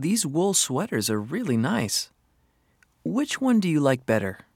These wool sweaters are really nice. Which one do you like better?